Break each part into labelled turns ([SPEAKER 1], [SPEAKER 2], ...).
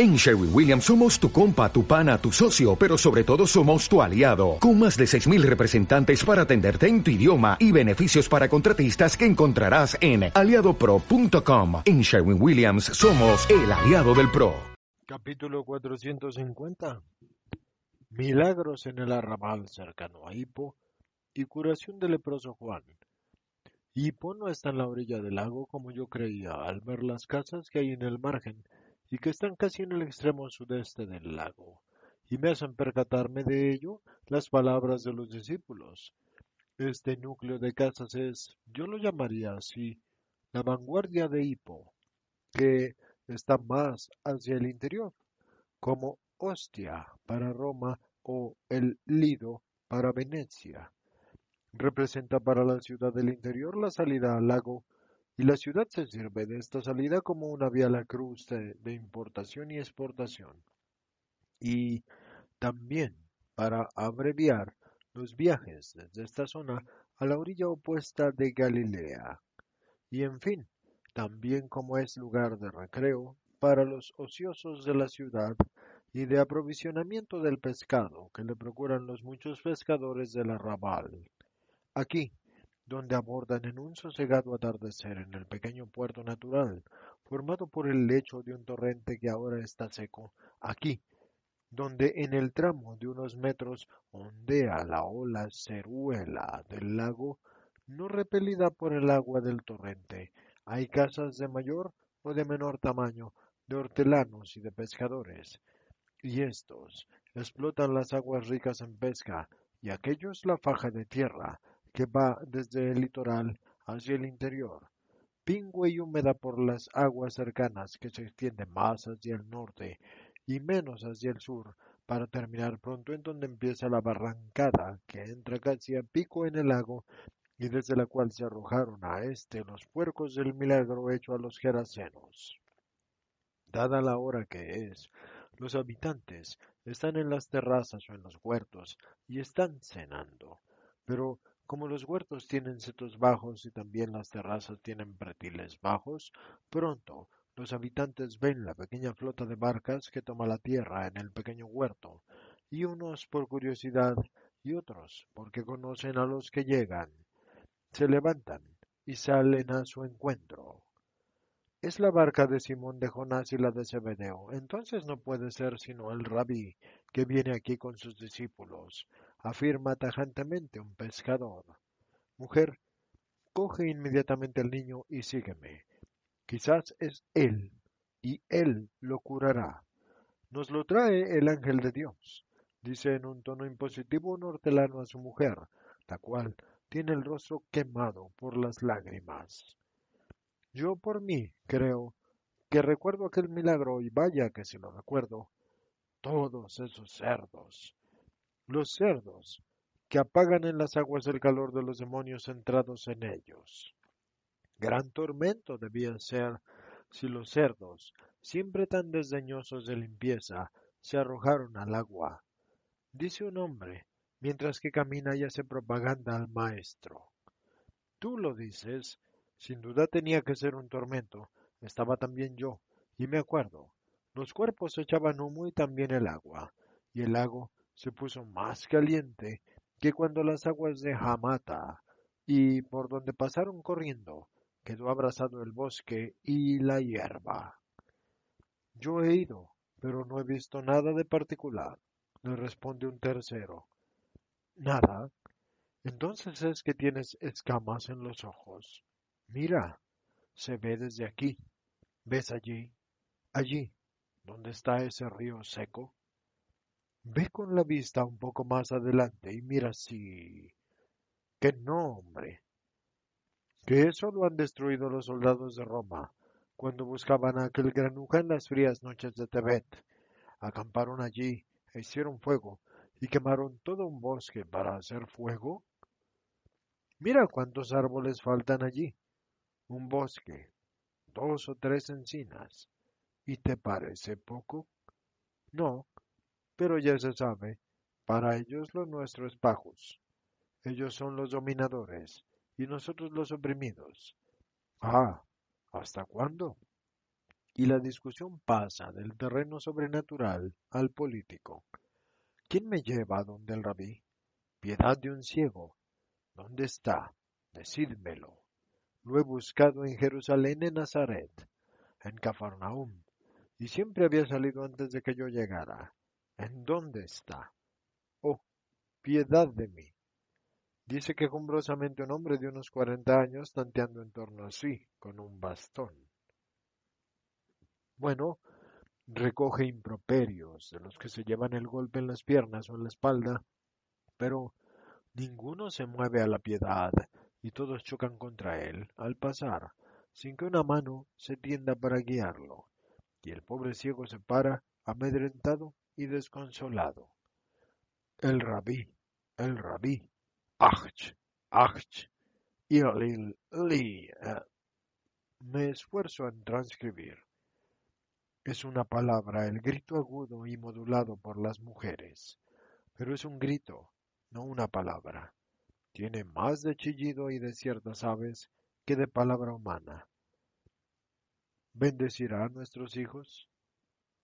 [SPEAKER 1] En Sherwin Williams somos tu compa, tu pana, tu socio, pero sobre todo somos tu aliado, con más de 6.000 representantes para atenderte en tu idioma y beneficios para contratistas que encontrarás en aliadopro.com. En Sherwin Williams somos el aliado del PRO.
[SPEAKER 2] Capítulo 450 Milagros en el arrabal cercano a Hipo y curación del leproso Juan. Hipo no está en la orilla del lago como yo creía al ver las casas que hay en el margen y que están casi en el extremo sudeste del lago, y me hacen percatarme de ello las palabras de los discípulos. Este núcleo de casas es, yo lo llamaría así, la vanguardia de Hipo, que está más hacia el interior, como Ostia para Roma o el Lido para Venecia. Representa para la ciudad del interior la salida al lago y la ciudad se sirve de esta salida como una vía la de, de importación y exportación. Y también para abreviar los viajes desde esta zona a la orilla opuesta de Galilea. Y en fin, también como es lugar de recreo para los ociosos de la ciudad y de aprovisionamiento del pescado que le procuran los muchos pescadores del arrabal. Aquí, donde abordan en un sosegado atardecer en el pequeño puerto natural, formado por el lecho de un torrente que ahora está seco, aquí, donde en el tramo de unos metros ondea la ola ceruela del lago, no repelida por el agua del torrente, hay casas de mayor o de menor tamaño, de hortelanos y de pescadores, y estos explotan las aguas ricas en pesca, y aquellos la faja de tierra, que va desde el litoral hacia el interior, pingüe y húmeda por las aguas cercanas que se extienden más hacia el norte y menos hacia el sur, para terminar pronto en donde empieza la barrancada que entra casi a pico en el lago y desde la cual se arrojaron a este los puercos del milagro hecho a los gerasenos. Dada la hora que es, los habitantes están en las terrazas o en los huertos y están cenando, pero como los huertos tienen setos bajos y también las terrazas tienen pretiles bajos, pronto los habitantes ven la pequeña flota de barcas que toma la tierra en el pequeño huerto, y unos por curiosidad y otros porque conocen a los que llegan, se levantan y salen a su encuentro. Es la barca de Simón de Jonás y la de Zebedeo. Entonces no puede ser sino el rabí que viene aquí con sus discípulos, afirma tajantemente un pescador. Mujer, coge inmediatamente al niño y sígueme. Quizás es él, y él lo curará. Nos lo trae el ángel de Dios, dice en un tono impositivo un hortelano a su mujer, la cual tiene el rostro quemado por las lágrimas. Yo por mí creo que recuerdo aquel milagro y vaya que si lo recuerdo, todos esos cerdos, los cerdos, que apagan en las aguas el calor de los demonios entrados en ellos. Gran tormento debía ser si los cerdos, siempre tan desdeñosos de limpieza, se arrojaron al agua. Dice un hombre, mientras que camina y hace propaganda al maestro. Tú lo dices, sin duda tenía que ser un tormento, estaba también yo, y me acuerdo. Los cuerpos echaban humo y también el agua, y el lago se puso más caliente que cuando las aguas de Hamata y por donde pasaron corriendo quedó abrazado el bosque y la hierba. Yo he ido, pero no he visto nada de particular, le responde un tercero. Nada. Entonces es que tienes escamas en los ojos. Mira, se ve desde aquí. ¿Ves allí? Allí, donde está ese río seco. Ve con la vista un poco más adelante y mira si... Que no, hombre. Que eso lo han destruido los soldados de Roma cuando buscaban a aquel granuja en las frías noches de Tebet. Acamparon allí, e hicieron fuego, y quemaron todo un bosque para hacer fuego. Mira cuántos árboles faltan allí. Un bosque, dos o tres encinas. ¿Y te parece poco? No, pero ya se sabe, para ellos lo nuestro es. Ellos son los dominadores y nosotros los oprimidos. Ah, ¿hasta cuándo? Y la discusión pasa del terreno sobrenatural al político. ¿Quién me lleva a donde el rabí? Piedad de un ciego. ¿Dónde está? Decídmelo. Lo he buscado en Jerusalén, en Nazaret, en Cafarnaum, y siempre había salido antes de que yo llegara. ¿En dónde está? Oh, piedad de mí. Dice que cumbrosamente un hombre de unos cuarenta años tanteando en torno a sí con un bastón. Bueno, recoge improperios de los que se llevan el golpe en las piernas o en la espalda, pero ninguno se mueve a la piedad y todos chocan contra él al pasar, sin que una mano se tienda para guiarlo, y el pobre ciego se para amedrentado y desconsolado. El rabí, el rabí, ach, ach, y li, eh, me esfuerzo en transcribir. Es una palabra, el grito agudo y modulado por las mujeres, pero es un grito, no una palabra. Tiene más de chillido y de ciertas aves que de palabra humana. ¿Bendecirá a nuestros hijos?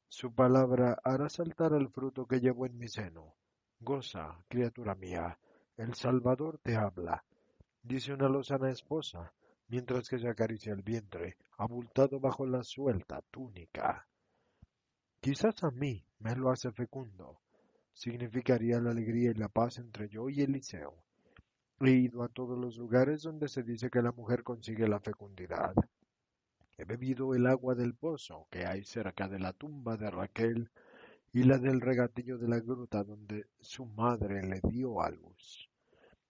[SPEAKER 2] Su palabra hará saltar el fruto que llevo en mi seno. Goza, criatura mía, el Salvador te habla, dice una lozana esposa, mientras que se acaricia el vientre, abultado bajo la suelta túnica. Quizás a mí me lo hace fecundo. Significaría la alegría y la paz entre yo y Eliseo. He ido a todos los lugares donde se dice que la mujer consigue la fecundidad. He bebido el agua del pozo que hay cerca de la tumba de Raquel y la del regatillo de la gruta donde su madre le dio a luz.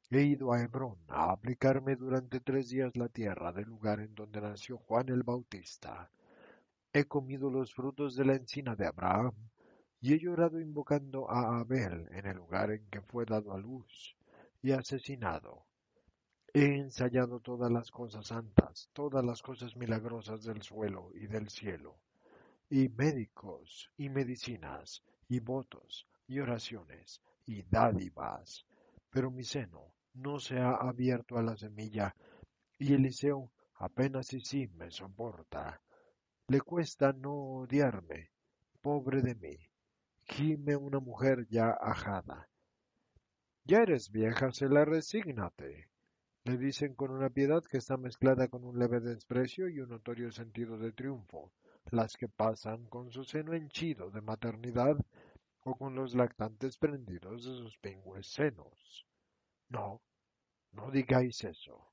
[SPEAKER 2] He ido a Hebrón a aplicarme durante tres días la tierra del lugar en donde nació Juan el Bautista. He comido los frutos de la encina de Abraham y he llorado invocando a Abel en el lugar en que fue dado a luz y asesinado. He ensayado todas las cosas santas, todas las cosas milagrosas del suelo y del cielo, y médicos, y medicinas, y votos, y oraciones, y dádivas. Pero mi seno no se ha abierto a la semilla, y Eliseo apenas y sí me soporta. Le cuesta no odiarme, pobre de mí. Gime una mujer ya ajada. Ya eres vieja, se la resígnate le dicen con una piedad que está mezclada con un leve desprecio y un notorio sentido de triunfo, las que pasan con su seno henchido de maternidad o con los lactantes prendidos de sus pingües senos. No, no digáis eso.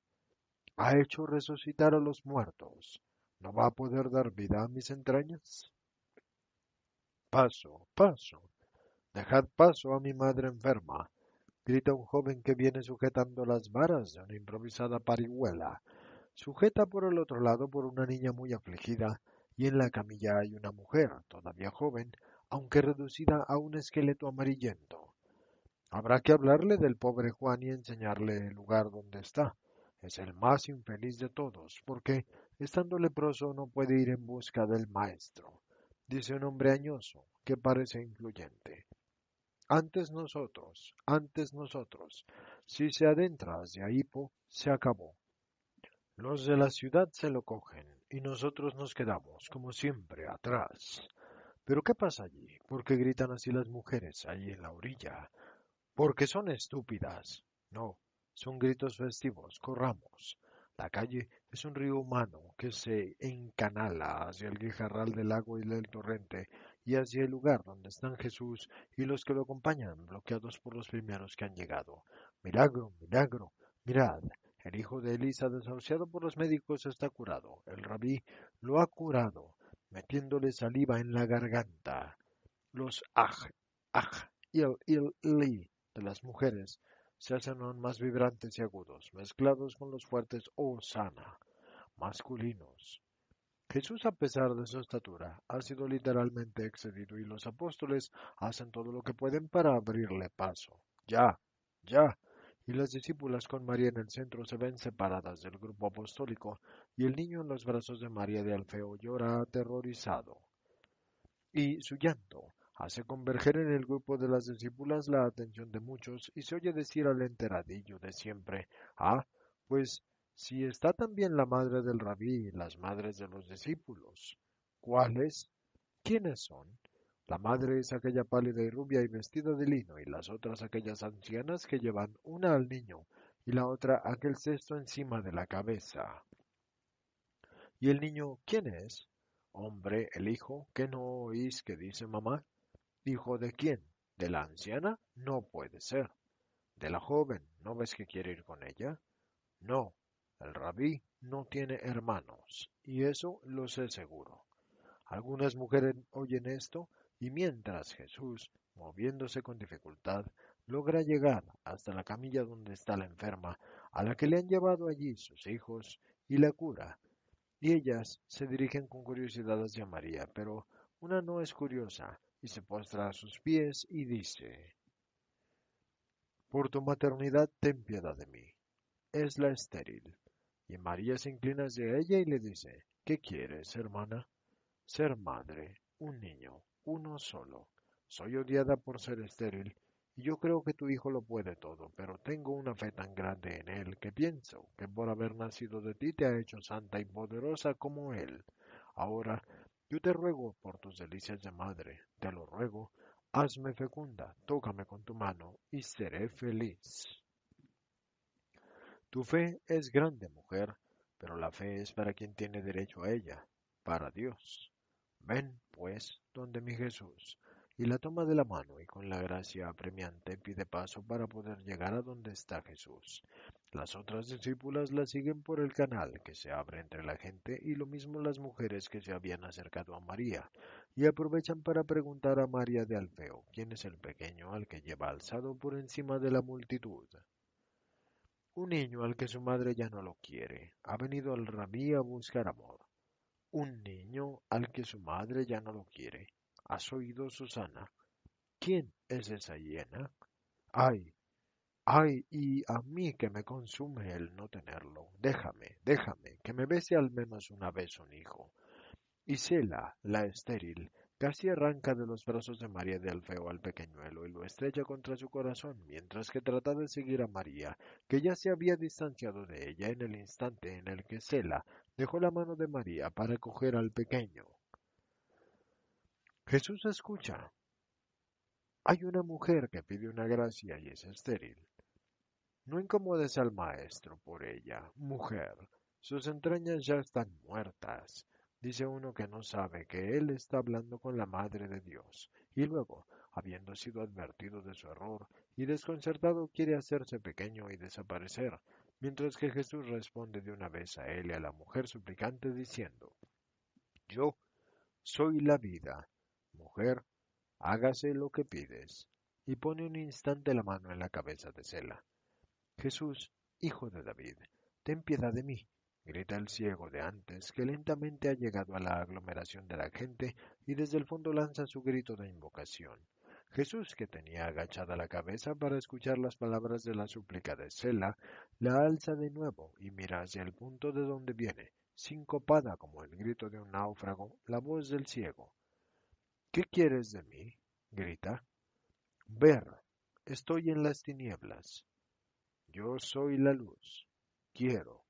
[SPEAKER 2] Ha hecho resucitar a los muertos. ¿No va a poder dar vida a mis entrañas? Paso, paso. Dejad paso a mi madre enferma, grita un joven que viene sujetando las varas de una improvisada parihuela, sujeta por el otro lado por una niña muy afligida, y en la camilla hay una mujer, todavía joven, aunque reducida a un esqueleto amarillento. Habrá que hablarle del pobre Juan y enseñarle el lugar donde está. Es el más infeliz de todos, porque, estando leproso, no puede ir en busca del maestro, dice un hombre añoso, que parece influyente. Antes nosotros, antes nosotros. Si se adentra hacia Hipo, se acabó. Los de la ciudad se lo cogen y nosotros nos quedamos, como siempre, atrás. Pero ¿qué pasa allí? ¿Por qué gritan así las mujeres allí en la orilla? Porque son estúpidas. No, son gritos festivos. Corramos. La calle es un río humano que se encanala hacia el guijarral del lago y del torrente y hacia el lugar donde están Jesús y los que lo acompañan, bloqueados por los primeros que han llegado. Milagro, milagro, mirad, el hijo de Elisa, desahuciado por los médicos, está curado. El rabí lo ha curado, metiéndole saliva en la garganta. Los aj, aj el il, li de las mujeres se hacen aún más vibrantes y agudos, mezclados con los fuertes osana masculinos. Jesús, a pesar de su estatura, ha sido literalmente excedido y los apóstoles hacen todo lo que pueden para abrirle paso. Ya, ya. Y las discípulas con María en el centro se ven separadas del grupo apostólico y el niño en los brazos de María de Alfeo llora aterrorizado. Y su llanto hace converger en el grupo de las discípulas la atención de muchos y se oye decir al enteradillo de siempre, ah, pues si está también la madre del rabí y las madres de los discípulos. ¿Cuáles? ¿Quiénes son? La madre es aquella pálida y rubia y vestida de lino, y las otras aquellas ancianas que llevan una al niño y la otra aquel cesto encima de la cabeza. ¿Y el niño quién es? Hombre, el hijo, ¿qué no oís que dice mamá? ¿Hijo de quién? ¿De la anciana? No puede ser. ¿De la joven? ¿No ves que quiere ir con ella? No, el rabí no tiene hermanos, y eso lo sé seguro. Algunas mujeres oyen esto, y mientras Jesús, moviéndose con dificultad, logra llegar hasta la camilla donde está la enferma, a la que le han llevado allí sus hijos, y la cura. Y ellas se dirigen con curiosidad hacia María, pero una no es curiosa, y se postra a sus pies y dice, Por tu maternidad ten piedad de mí. Es la estéril. Y María se inclina hacia ella y le dice, ¿qué quieres, hermana? Ser madre, un niño, uno solo. Soy odiada por ser estéril, y yo creo que tu hijo lo puede todo, pero tengo una fe tan grande en él que pienso que por haber nacido de ti te ha hecho santa y poderosa como él. Ahora, yo te ruego por tus delicias de madre, te lo ruego, hazme fecunda, tócame con tu mano, y seré feliz. Tu fe es grande, mujer, pero la fe es para quien tiene derecho a ella, para Dios. Ven, pues, donde mi Jesús, y la toma de la mano y con la gracia apremiante pide paso para poder llegar a donde está Jesús. Las otras discípulas la siguen por el canal que se abre entre la gente y lo mismo las mujeres que se habían acercado a María, y aprovechan para preguntar a María de Alfeo quién es el pequeño al que lleva alzado por encima de la multitud. Un niño al que su madre ya no lo quiere, ha venido al rabí a buscar amor. Un niño al que su madre ya no lo quiere. ¿Has oído, Susana? ¿Quién es esa hiena? Ay, ay, y a mí que me consume el no tenerlo. Déjame, déjame, que me bese al menos una vez un hijo. Y Sela, la estéril, Casi arranca de los brazos de María de Alfeo al pequeñuelo y lo estrella contra su corazón, mientras que trata de seguir a María, que ya se había distanciado de ella en el instante en el que Sela dejó la mano de María para coger al pequeño. Jesús escucha. Hay una mujer que pide una gracia y es estéril. No incomodes al maestro por ella, mujer. Sus entrañas ya están muertas dice uno que no sabe que él está hablando con la Madre de Dios, y luego, habiendo sido advertido de su error y desconcertado, quiere hacerse pequeño y desaparecer, mientras que Jesús responde de una vez a él y a la mujer suplicante diciendo, Yo soy la vida, mujer, hágase lo que pides, y pone un instante la mano en la cabeza de Sela. Jesús, hijo de David, ten piedad de mí grita el ciego de antes, que lentamente ha llegado a la aglomeración de la gente y desde el fondo lanza su grito de invocación. Jesús, que tenía agachada la cabeza para escuchar las palabras de la súplica de Sela, la alza de nuevo y mira hacia el punto de donde viene, sincopada como el grito de un náufrago, la voz del ciego. ¿Qué quieres de mí? grita. Ver, estoy en las tinieblas. Yo soy la luz. Quiero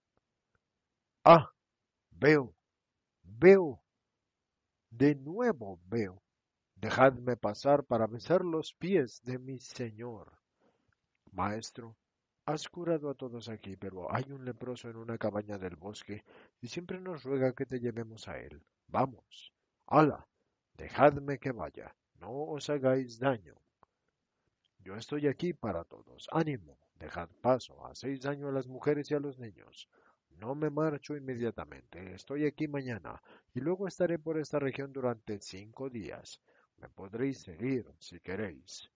[SPEAKER 2] Ah, veo, veo, de nuevo veo. Dejadme pasar para besar los pies de mi Señor. Maestro, has curado a todos aquí, pero hay un leproso en una cabaña del bosque y siempre nos ruega que te llevemos a él. Vamos. ¡Hala! Dejadme que vaya. No os hagáis daño. Yo estoy aquí para todos. Ánimo. Dejad paso. Hacéis daño a las mujeres y a los niños. No me marcho inmediatamente, estoy aquí mañana y luego estaré por esta región durante cinco días. Me podréis seguir si queréis.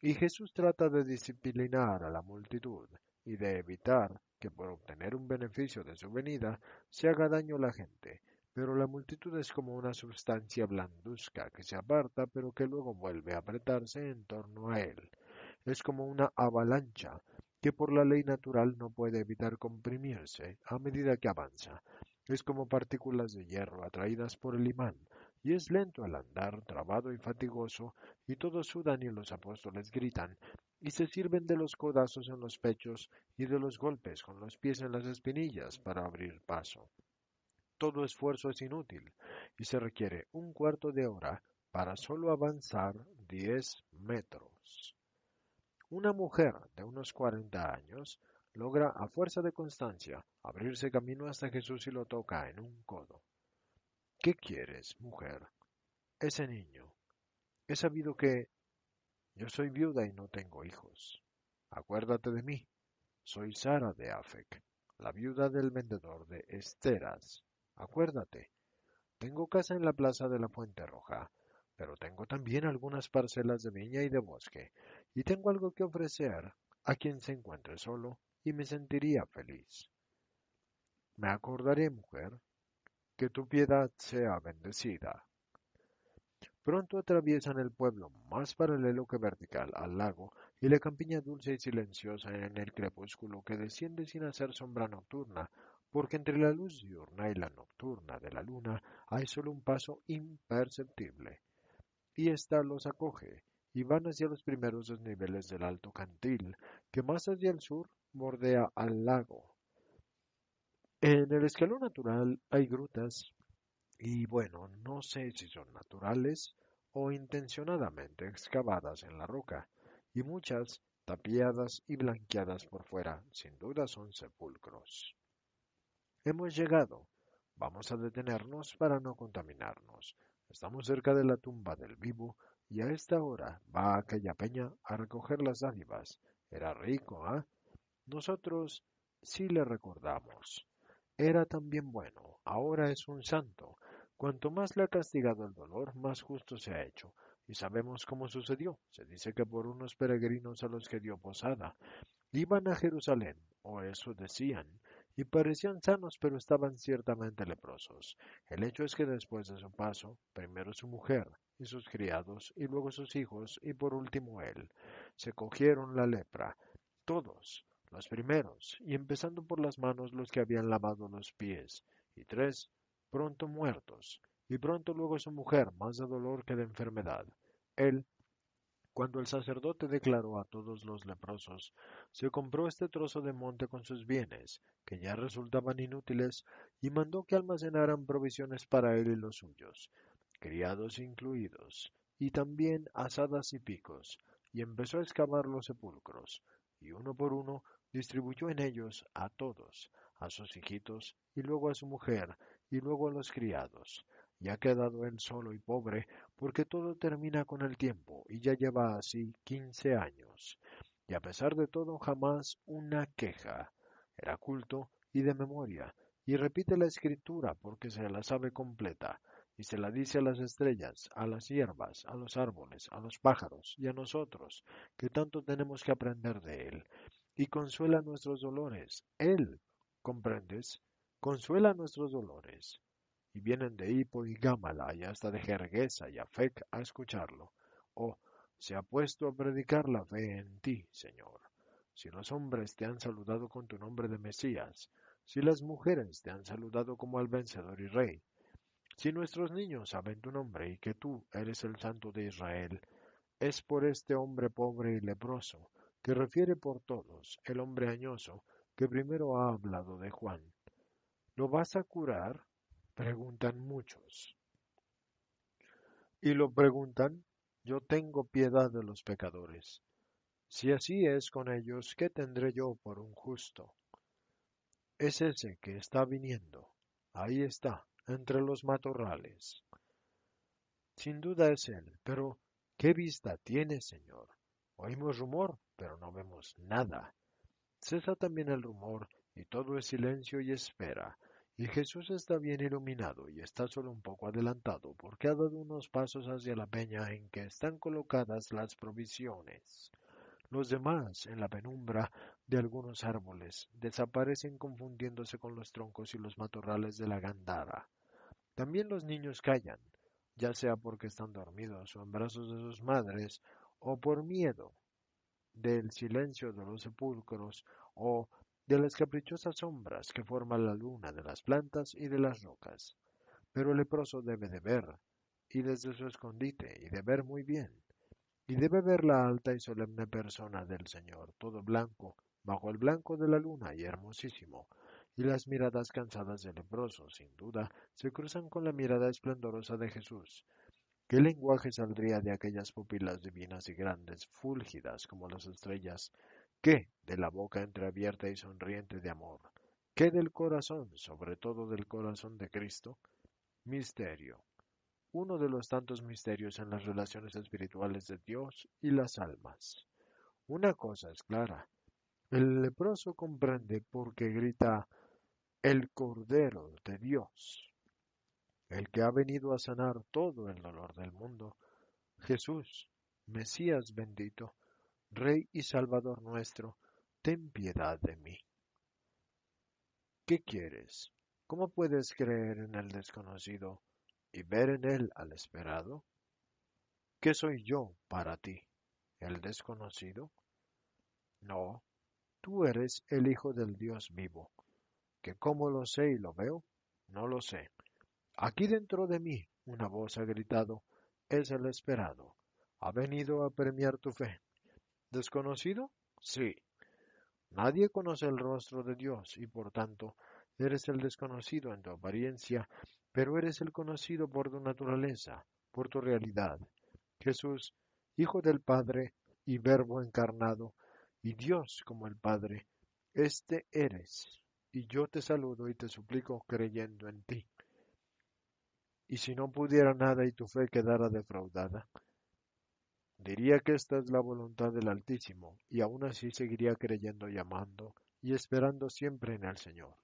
[SPEAKER 2] Y Jesús trata de disciplinar a la multitud y de evitar que por obtener un beneficio de su venida se haga daño a la gente, pero la multitud es como una sustancia blanduzca que se aparta pero que luego vuelve a apretarse en torno a él. Es como una avalancha que por la ley natural no puede evitar comprimirse a medida que avanza. Es como partículas de hierro atraídas por el imán, y es lento al andar, trabado y fatigoso, y todos sudan y los apóstoles gritan, y se sirven de los codazos en los pechos y de los golpes con los pies en las espinillas para abrir paso todo esfuerzo es inútil y se requiere un cuarto de hora para solo avanzar diez metros. Una mujer de unos cuarenta años logra a fuerza de constancia abrirse camino hasta Jesús y lo toca en un codo. ¿Qué quieres, mujer? Ese niño. He sabido que yo soy viuda y no tengo hijos. Acuérdate de mí. Soy Sara de Afec, la viuda del vendedor de esteras. Acuérdate, tengo casa en la plaza de la Fuente Roja, pero tengo también algunas parcelas de viña y de bosque, y tengo algo que ofrecer a quien se encuentre solo y me sentiría feliz. Me acordaré, mujer, que tu piedad sea bendecida. Pronto atraviesan el pueblo más paralelo que vertical al lago y la campiña dulce y silenciosa en el crepúsculo que desciende sin hacer sombra nocturna porque entre la luz diurna y la nocturna de la luna hay solo un paso imperceptible. Y ésta los acoge, y van hacia los primeros desniveles del alto cantil, que más hacia el sur bordea al lago. En el escalón natural hay grutas, y bueno, no sé si son naturales o intencionadamente excavadas en la roca, y muchas, tapiadas y blanqueadas por fuera, sin duda son sepulcros. Hemos llegado. Vamos a detenernos para no contaminarnos. Estamos cerca de la tumba del vivo y a esta hora va aquella peña a recoger las dádivas. Era rico, ¿ah? Nosotros sí le recordamos. Era también bueno, ahora es un santo. Cuanto más le ha castigado el dolor, más justo se ha hecho. Y sabemos cómo sucedió. Se dice que por unos peregrinos a los que dio posada. Iban a Jerusalén, o eso decían, y parecían sanos, pero estaban ciertamente leprosos. El hecho es que después de su paso, primero su mujer y sus criados, y luego sus hijos, y por último él, se cogieron la lepra, todos, los primeros, y empezando por las manos los que habían lavado los pies, y tres, pronto muertos, y pronto luego su mujer, más de dolor que de enfermedad. Él, cuando el sacerdote declaró a todos los leprosos, se compró este trozo de monte con sus bienes, que ya resultaban inútiles, y mandó que almacenaran provisiones para él y los suyos, criados incluidos, y también asadas y picos, y empezó a excavar los sepulcros, y uno por uno distribuyó en ellos a todos, a sus hijitos, y luego a su mujer, y luego a los criados, y ha quedado él solo y pobre, porque todo termina con el tiempo, y ya lleva así quince años. Y a pesar de todo, jamás una queja. Era culto y de memoria, y repite la escritura porque se la sabe completa, y se la dice a las estrellas, a las hierbas, a los árboles, a los pájaros y a nosotros, que tanto tenemos que aprender de él, y consuela nuestros dolores. Él, ¿comprendes? Consuela nuestros dolores y vienen de Hippo y Gámala y hasta de Jerguesa y Afec a escucharlo. Oh, se ha puesto a predicar la fe en ti, Señor. Si los hombres te han saludado con tu nombre de Mesías, si las mujeres te han saludado como al vencedor y rey, si nuestros niños saben tu nombre y que tú eres el Santo de Israel, es por este hombre pobre y leproso, que refiere por todos el hombre añoso, que primero ha hablado de Juan. ¿Lo vas a curar? Preguntan muchos. Y lo preguntan, yo tengo piedad de los pecadores. Si así es con ellos, ¿qué tendré yo por un justo? Es ese que está viniendo. Ahí está, entre los matorrales. Sin duda es él, pero ¿qué vista tiene, Señor? Oímos rumor, pero no vemos nada. Cesa también el rumor, y todo es silencio y espera, y Jesús está bien iluminado y está solo un poco adelantado porque ha dado unos pasos hacia la peña en que están colocadas las provisiones. Los demás, en la penumbra de algunos árboles, desaparecen confundiéndose con los troncos y los matorrales de la gandara. También los niños callan, ya sea porque están dormidos o en brazos de sus madres, o por miedo del silencio de los sepulcros o de las caprichosas sombras que forman la luna de las plantas y de las rocas. Pero el leproso debe de ver, y desde su escondite, y de ver muy bien, y debe ver la alta y solemne persona del Señor, todo blanco, bajo el blanco de la luna y hermosísimo, y las miradas cansadas del leproso, sin duda, se cruzan con la mirada esplendorosa de Jesús. ¿Qué lenguaje saldría de aquellas pupilas divinas y grandes, fúlgidas como las estrellas? ¿Qué de la boca entreabierta y sonriente de amor? ¿Qué del corazón, sobre todo del corazón de Cristo? Misterio. Uno de los tantos misterios en las relaciones espirituales de Dios y las almas. Una cosa es clara. El leproso comprende porque grita el Cordero de Dios, el que ha venido a sanar todo el dolor del mundo, Jesús, Mesías bendito, Rey y Salvador nuestro, ten piedad de mí. ¿Qué quieres? ¿Cómo puedes creer en el desconocido y ver en él al esperado? ¿Qué soy yo para ti? ¿El desconocido? No, tú eres el Hijo del Dios vivo que cómo lo sé y lo veo, no lo sé. Aquí dentro de mí una voz ha gritado, es el esperado. Ha venido a premiar tu fe. ¿Desconocido? Sí. Nadie conoce el rostro de Dios y por tanto eres el desconocido en tu apariencia, pero eres el conocido por tu naturaleza, por tu realidad. Jesús, Hijo del Padre y Verbo encarnado, y Dios como el Padre, este eres y yo te saludo y te suplico creyendo en ti. Y si no pudiera nada y tu fe quedara defraudada, diría que esta es la voluntad del Altísimo, y aún así seguiría creyendo y amando y esperando siempre en el Señor.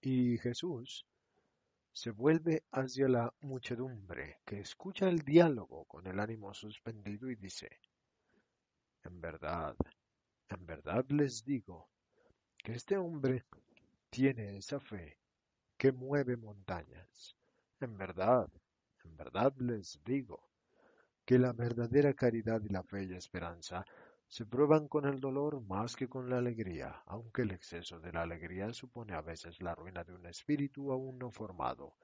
[SPEAKER 2] Y Jesús se vuelve hacia la muchedumbre, que escucha el diálogo con el ánimo suspendido y dice, En verdad, en verdad les digo, que este hombre tiene esa fe que mueve montañas. En verdad, en verdad les digo que la verdadera caridad y la fe y esperanza se prueban con el dolor más que con la alegría, aunque el exceso de la alegría supone a veces la ruina de un espíritu aún no formado.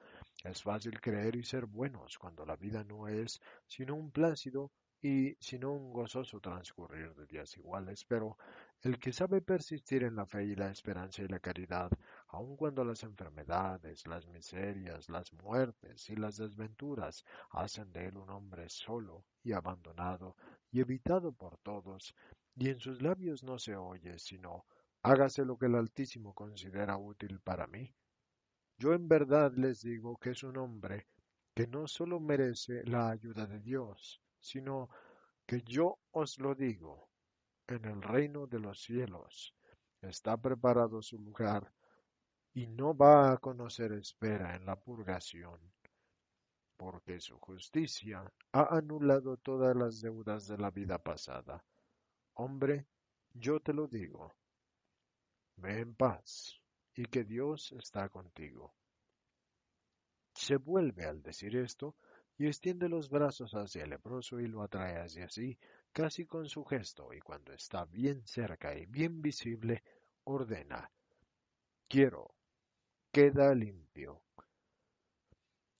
[SPEAKER 2] Es fácil creer y ser buenos cuando la vida no es sino un plácido y sino un gozoso transcurrir de días iguales, pero el que sabe persistir en la fe y la esperanza y la caridad, aun cuando las enfermedades, las miserias, las muertes y las desventuras hacen de él un hombre solo y abandonado y evitado por todos, y en sus labios no se oye sino hágase lo que el Altísimo considera útil para mí. Yo en verdad les digo que es un hombre que no solo merece la ayuda de Dios, sino que yo os lo digo, en el reino de los cielos está preparado su lugar y no va a conocer espera en la purgación, porque su justicia ha anulado todas las deudas de la vida pasada. Hombre, yo te lo digo, ve en paz y que Dios está contigo. Se vuelve al decir esto y extiende los brazos hacia el leproso y lo atrae hacia sí, casi con su gesto, y cuando está bien cerca y bien visible, ordena, quiero, queda limpio.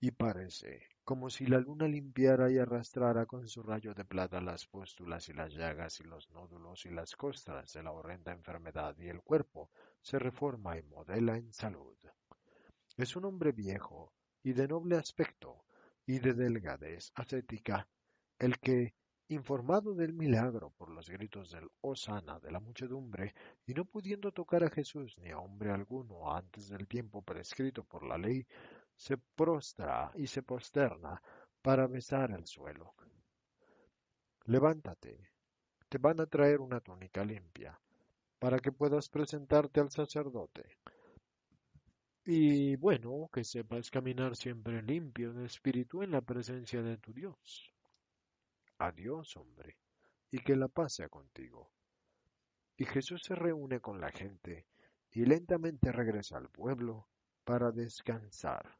[SPEAKER 2] Y parece como si la luna limpiara y arrastrara con su rayo de plata las pústulas y las llagas y los nódulos y las costras de la horrenda enfermedad y el cuerpo se reforma y modela en salud. Es un hombre viejo y de noble aspecto, y de delgadez ascética, el que, informado del milagro por los gritos del Osana de la muchedumbre, y no pudiendo tocar a Jesús ni a hombre alguno antes del tiempo prescrito por la ley, se prostra y se posterna para besar el suelo. Levántate, te van a traer una túnica limpia, para que puedas presentarte al sacerdote. Y bueno, que sepas caminar siempre limpio de espíritu en la presencia de tu Dios. Adiós, hombre, y que la paz sea contigo. Y Jesús se reúne con la gente y lentamente regresa al pueblo para descansar.